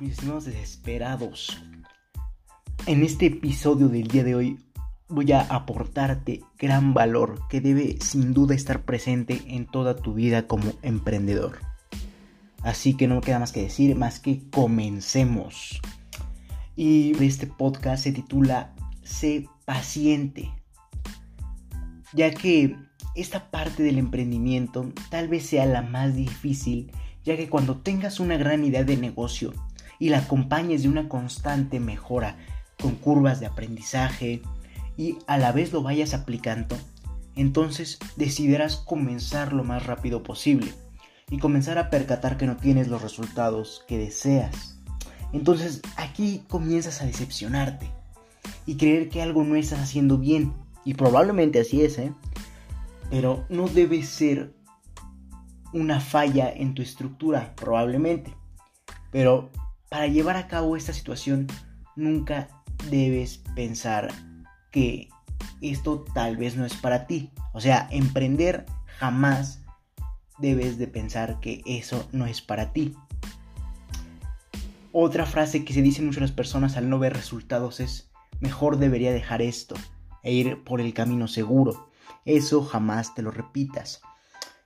mis estimados desesperados. En este episodio del día de hoy voy a aportarte gran valor que debe sin duda estar presente en toda tu vida como emprendedor. Así que no me queda más que decir, más que comencemos. Y este podcast se titula Sé paciente. Ya que esta parte del emprendimiento tal vez sea la más difícil ya que cuando tengas una gran idea de negocio y la acompañes de una constante mejora con curvas de aprendizaje y a la vez lo vayas aplicando, entonces decidirás comenzar lo más rápido posible y comenzar a percatar que no tienes los resultados que deseas. Entonces aquí comienzas a decepcionarte y creer que algo no estás haciendo bien. Y probablemente así es, ¿eh? Pero no debe ser una falla en tu estructura, probablemente. Pero para llevar a cabo esta situación, nunca debes pensar que esto tal vez no es para ti. O sea, emprender jamás debes de pensar que eso no es para ti. Otra frase que se dicen muchas personas al no ver resultados es, mejor debería dejar esto e ir por el camino seguro. Eso jamás te lo repitas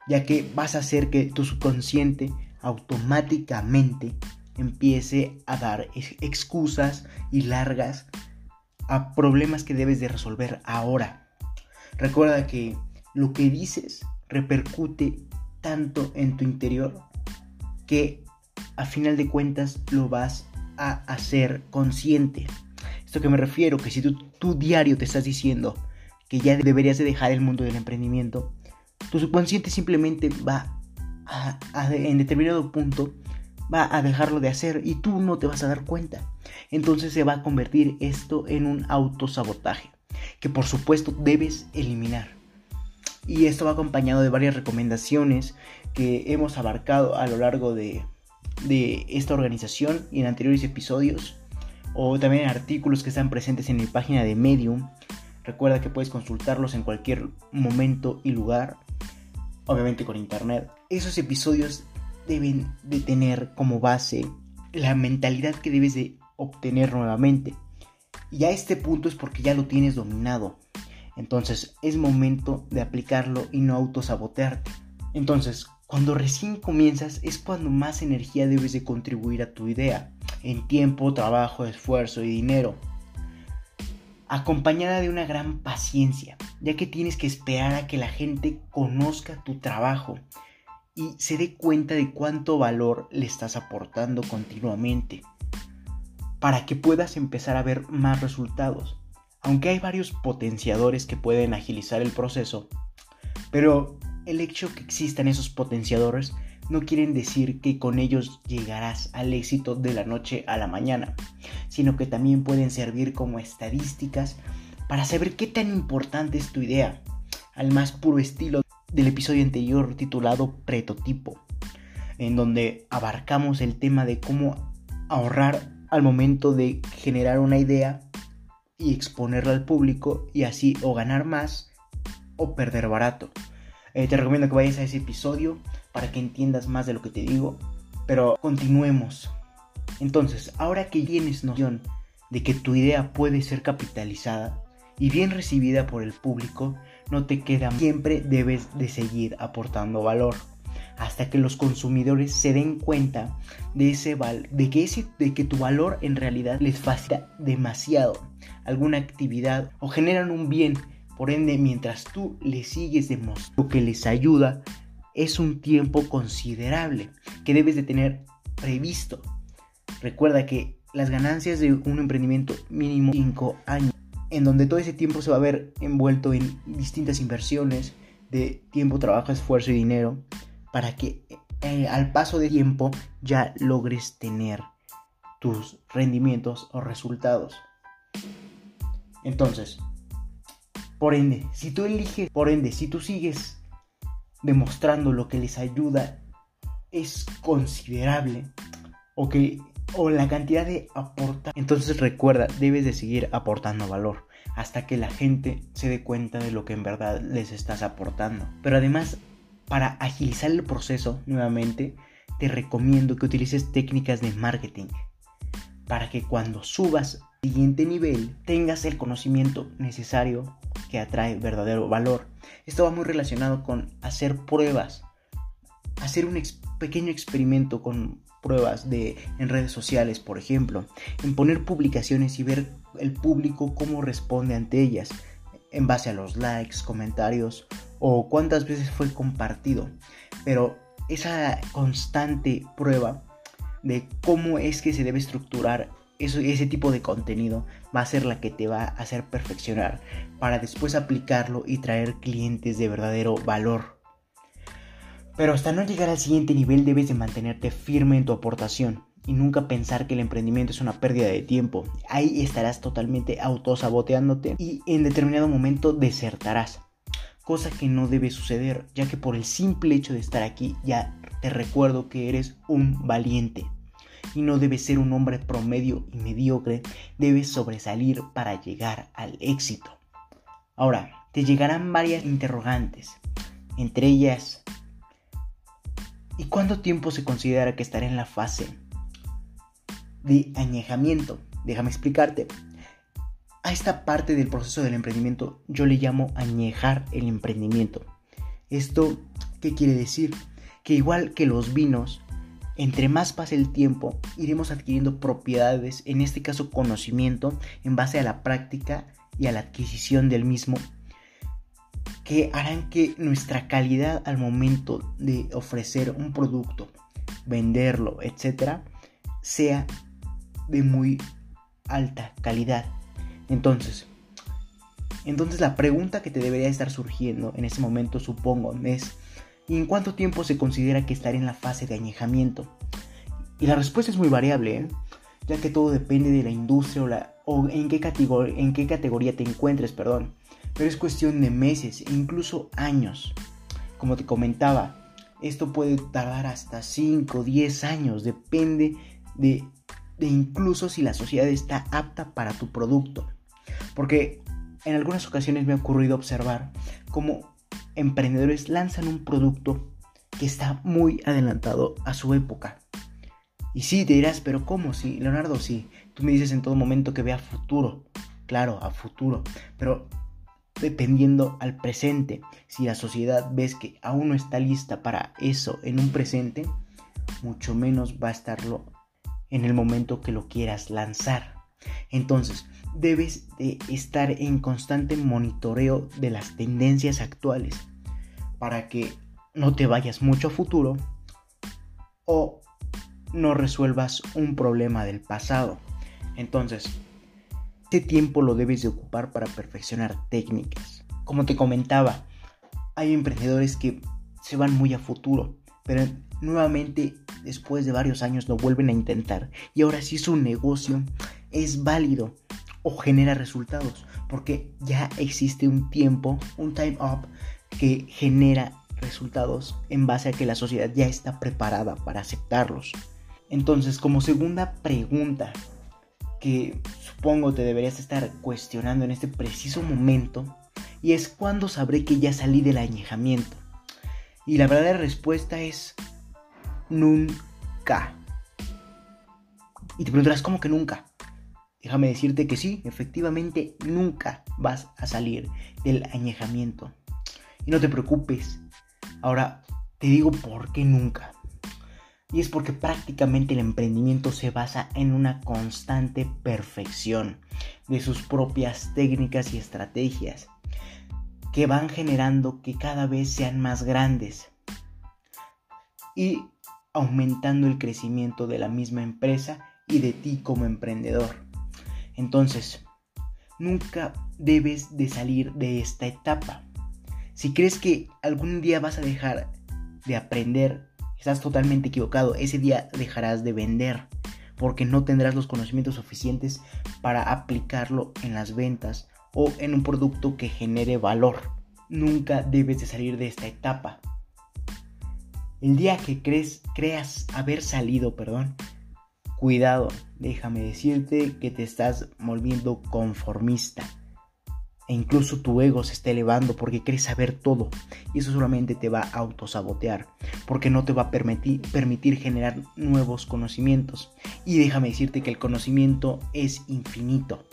ya que vas a hacer que tu subconsciente automáticamente empiece a dar excusas y largas a problemas que debes de resolver ahora. Recuerda que lo que dices repercute tanto en tu interior que a final de cuentas lo vas a hacer consciente. Esto que me refiero, que si tú, tu diario te estás diciendo que ya deberías de dejar el mundo del emprendimiento, tu subconsciente simplemente va a, en determinado punto va a dejarlo de hacer y tú no te vas a dar cuenta. Entonces se va a convertir esto en un autosabotaje que por supuesto debes eliminar. Y esto va acompañado de varias recomendaciones que hemos abarcado a lo largo de, de esta organización y en anteriores episodios o también en artículos que están presentes en mi página de Medium. Recuerda que puedes consultarlos en cualquier momento y lugar obviamente con internet. Esos episodios deben de tener como base la mentalidad que debes de obtener nuevamente. Y a este punto es porque ya lo tienes dominado. Entonces es momento de aplicarlo y no autosabotearte. Entonces, cuando recién comienzas es cuando más energía debes de contribuir a tu idea, en tiempo, trabajo, esfuerzo y dinero acompañada de una gran paciencia, ya que tienes que esperar a que la gente conozca tu trabajo y se dé cuenta de cuánto valor le estás aportando continuamente, para que puedas empezar a ver más resultados. Aunque hay varios potenciadores que pueden agilizar el proceso, pero el hecho que existan esos potenciadores no quieren decir que con ellos llegarás al éxito de la noche a la mañana, sino que también pueden servir como estadísticas para saber qué tan importante es tu idea, al más puro estilo del episodio anterior titulado Pretotipo, en donde abarcamos el tema de cómo ahorrar al momento de generar una idea y exponerla al público y así o ganar más o perder barato. Eh, te recomiendo que vayas a ese episodio para que entiendas más de lo que te digo. Pero continuemos. Entonces, ahora que tienes noción de que tu idea puede ser capitalizada y bien recibida por el público, no te queda siempre debes de seguir aportando valor hasta que los consumidores se den cuenta de ese de que ese de que tu valor en realidad les facilita demasiado alguna actividad o generan un bien por ende, mientras tú le sigues demostrando que les ayuda, es un tiempo considerable que debes de tener previsto. Recuerda que las ganancias de un emprendimiento mínimo 5 años, en donde todo ese tiempo se va a ver envuelto en distintas inversiones de tiempo, trabajo, esfuerzo y dinero, para que eh, al paso de tiempo ya logres tener tus rendimientos o resultados. Entonces, por ende, si tú eliges, por ende, si tú sigues demostrando lo que les ayuda es considerable o que o la cantidad de aporta, entonces recuerda, debes de seguir aportando valor hasta que la gente se dé cuenta de lo que en verdad les estás aportando. Pero además, para agilizar el proceso nuevamente, te recomiendo que utilices técnicas de marketing para que cuando subas al siguiente nivel tengas el conocimiento necesario que atrae verdadero valor. Esto va muy relacionado con hacer pruebas, hacer un pequeño experimento con pruebas de en redes sociales, por ejemplo, en poner publicaciones y ver el público cómo responde ante ellas en base a los likes, comentarios o cuántas veces fue compartido. Pero esa constante prueba de cómo es que se debe estructurar eso, ese tipo de contenido va a ser la que te va a hacer perfeccionar para después aplicarlo y traer clientes de verdadero valor. Pero hasta no llegar al siguiente nivel debes de mantenerte firme en tu aportación y nunca pensar que el emprendimiento es una pérdida de tiempo. Ahí estarás totalmente autosaboteándote y en determinado momento desertarás. Cosa que no debe suceder, ya que por el simple hecho de estar aquí ya te recuerdo que eres un valiente. Y no debes ser un hombre promedio y mediocre, debes sobresalir para llegar al éxito. Ahora, te llegarán varias interrogantes, entre ellas, ¿y cuánto tiempo se considera que estaré en la fase de añejamiento? Déjame explicarte. A esta parte del proceso del emprendimiento yo le llamo añejar el emprendimiento. ¿Esto qué quiere decir? Que igual que los vinos, entre más pase el tiempo, iremos adquiriendo propiedades, en este caso conocimiento, en base a la práctica y a la adquisición del mismo, que harán que nuestra calidad al momento de ofrecer un producto, venderlo, etc., sea de muy alta calidad. Entonces, entonces la pregunta que te debería estar surgiendo en ese momento, supongo, es ¿y en cuánto tiempo se considera que estaré en la fase de añejamiento? Y la respuesta es muy variable, ¿eh? ya que todo depende de la industria o, la, o en, qué en qué categoría te encuentres, perdón. Pero es cuestión de meses e incluso años. Como te comentaba, esto puede tardar hasta 5 o 10 años, depende de, de incluso si la sociedad está apta para tu producto. Porque en algunas ocasiones me ha ocurrido observar cómo emprendedores lanzan un producto que está muy adelantado a su época. Y sí, te dirás, pero ¿cómo? Sí, Leonardo, sí. Tú me dices en todo momento que vea futuro. Claro, a futuro. Pero dependiendo al presente, si la sociedad ves que aún no está lista para eso en un presente, mucho menos va a estarlo en el momento que lo quieras lanzar. Entonces, debes de estar en constante monitoreo de las tendencias actuales para que no te vayas mucho a futuro o no resuelvas un problema del pasado. Entonces, este tiempo lo debes de ocupar para perfeccionar técnicas. Como te comentaba, hay emprendedores que se van muy a futuro, pero nuevamente después de varios años lo vuelven a intentar y ahora sí su negocio es válido o genera resultados porque ya existe un tiempo, un time up que genera resultados en base a que la sociedad ya está preparada para aceptarlos. Entonces, como segunda pregunta que supongo te deberías estar cuestionando en este preciso momento, y es cuándo sabré que ya salí del añejamiento. Y la verdadera respuesta es nunca. Y te preguntarás, ¿cómo que nunca? Déjame decirte que sí, efectivamente nunca vas a salir del añejamiento. Y no te preocupes. Ahora te digo por qué nunca. Y es porque prácticamente el emprendimiento se basa en una constante perfección de sus propias técnicas y estrategias que van generando que cada vez sean más grandes y aumentando el crecimiento de la misma empresa y de ti como emprendedor. Entonces, nunca debes de salir de esta etapa. Si crees que algún día vas a dejar de aprender, estás totalmente equivocado. Ese día dejarás de vender porque no tendrás los conocimientos suficientes para aplicarlo en las ventas o en un producto que genere valor. Nunca debes de salir de esta etapa. El día que crees, creas haber salido, perdón, Cuidado, déjame decirte que te estás volviendo conformista. E incluso tu ego se está elevando porque quieres saber todo. Y eso solamente te va a autosabotear porque no te va a permitir, permitir generar nuevos conocimientos. Y déjame decirte que el conocimiento es infinito.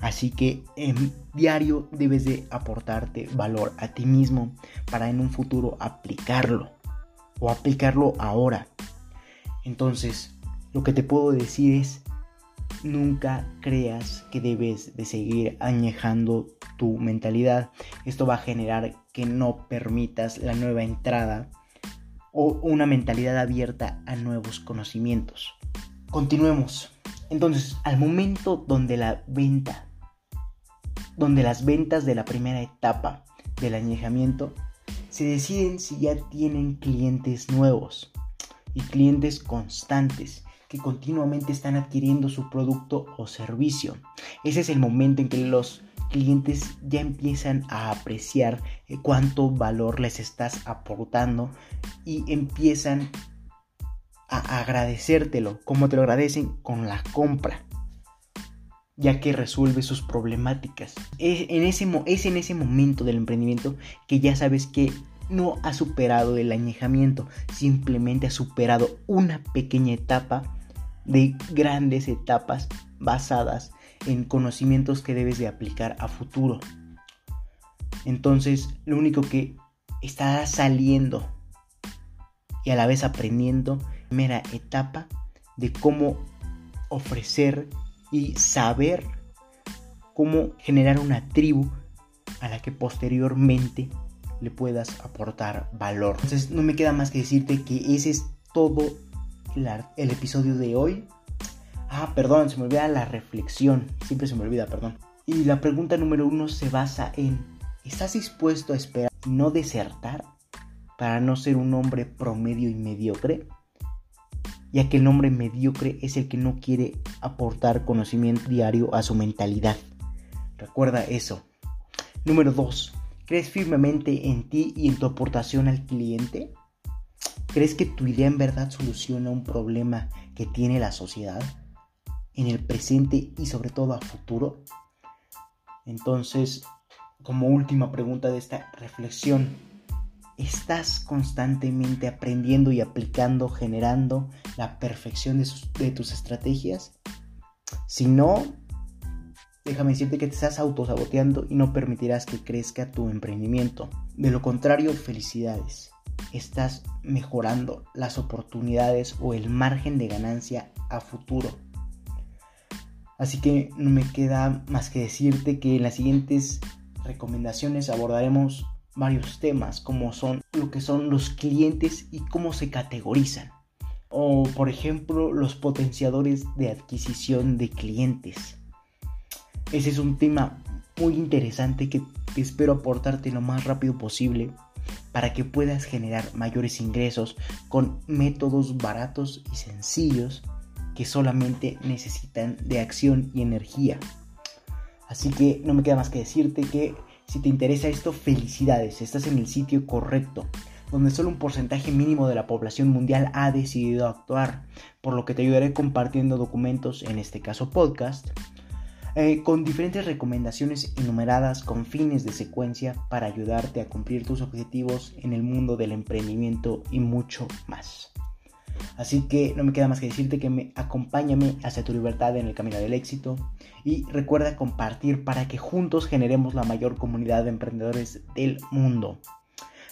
Así que en diario debes de aportarte valor a ti mismo para en un futuro aplicarlo o aplicarlo ahora. Entonces lo que te puedo decir es nunca creas que debes de seguir añejando tu mentalidad. Esto va a generar que no permitas la nueva entrada o una mentalidad abierta a nuevos conocimientos. Continuemos. Entonces, al momento donde la venta, donde las ventas de la primera etapa del añejamiento se deciden si ya tienen clientes nuevos y clientes constantes que continuamente están adquiriendo su producto o servicio. Ese es el momento en que los clientes ya empiezan a apreciar eh, cuánto valor les estás aportando y empiezan a agradecértelo. como te lo agradecen? Con la compra ya que resuelve sus problemáticas. Es en, ese, es en ese momento del emprendimiento que ya sabes que no ha superado el añejamiento, simplemente ha superado una pequeña etapa de grandes etapas basadas en conocimientos que debes de aplicar a futuro. Entonces, lo único que está saliendo y a la vez aprendiendo, primera etapa de cómo ofrecer y saber cómo generar una tribu a la que posteriormente le puedas aportar valor. Entonces no me queda más que decirte que ese es todo el episodio de hoy. Ah, perdón, se me olvida la reflexión. Siempre se me olvida, perdón. Y la pregunta número uno se basa en, ¿estás dispuesto a esperar y no desertar para no ser un hombre promedio y mediocre? Ya que el hombre mediocre es el que no quiere aportar conocimiento diario a su mentalidad. Recuerda eso. Número dos, ¿crees firmemente en ti y en tu aportación al cliente? ¿Crees que tu idea en verdad soluciona un problema que tiene la sociedad en el presente y sobre todo a futuro? Entonces, como última pregunta de esta reflexión, ¿estás constantemente aprendiendo y aplicando, generando la perfección de, tus estrategias? Si no, déjame decirte que te estás autosaboteando y no permitirás que crezca tu emprendimiento. De lo contrario, felicidades estás mejorando las oportunidades o el margen de ganancia a futuro. Así que no me queda más que decirte que en las siguientes recomendaciones abordaremos varios temas como son lo que son los clientes y cómo se categorizan. O por ejemplo los potenciadores de adquisición de clientes. Ese es un tema muy interesante que espero aportarte lo más rápido posible para que puedas generar mayores ingresos con métodos baratos y sencillos que solamente necesitan de acción y energía. Así que no me queda más que decirte que si te interesa esto, felicidades, estás en el sitio correcto, donde solo un porcentaje mínimo de la población mundial ha decidido actuar, por lo que te ayudaré compartiendo documentos, en este caso podcast, eh, con diferentes recomendaciones enumeradas con fines de secuencia para ayudarte a cumplir tus objetivos en el mundo del emprendimiento y mucho más. Así que no me queda más que decirte que me acompáñame hacia tu libertad en el camino del éxito y recuerda compartir para que juntos generemos la mayor comunidad de emprendedores del mundo.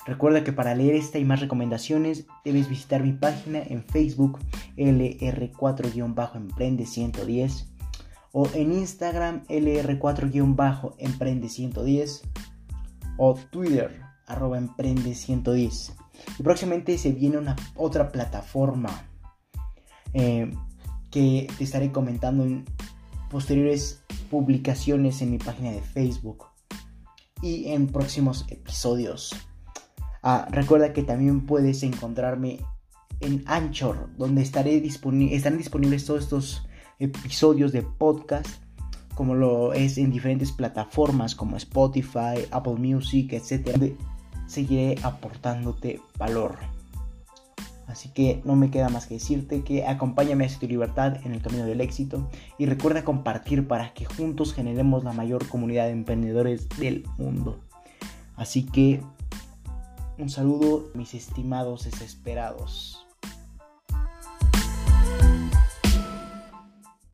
Recuerda que para leer esta y más recomendaciones debes visitar mi página en Facebook LR4-Emprende110 o en Instagram LR4-Emprende110 o Twitter arroba Emprende110. Y próximamente se viene una otra plataforma eh, que te estaré comentando en posteriores publicaciones en mi página de Facebook y en próximos episodios. Ah, recuerda que también puedes encontrarme en Anchor, donde estaré estarán disponibles todos estos episodios de podcast, como lo es en diferentes plataformas como Spotify, Apple Music, etc. Seguiré aportándote valor. Así que no me queda más que decirte que acompáñame hacia tu libertad en el camino del éxito y recuerda compartir para que juntos generemos la mayor comunidad de emprendedores del mundo. Así que un saludo mis estimados desesperados.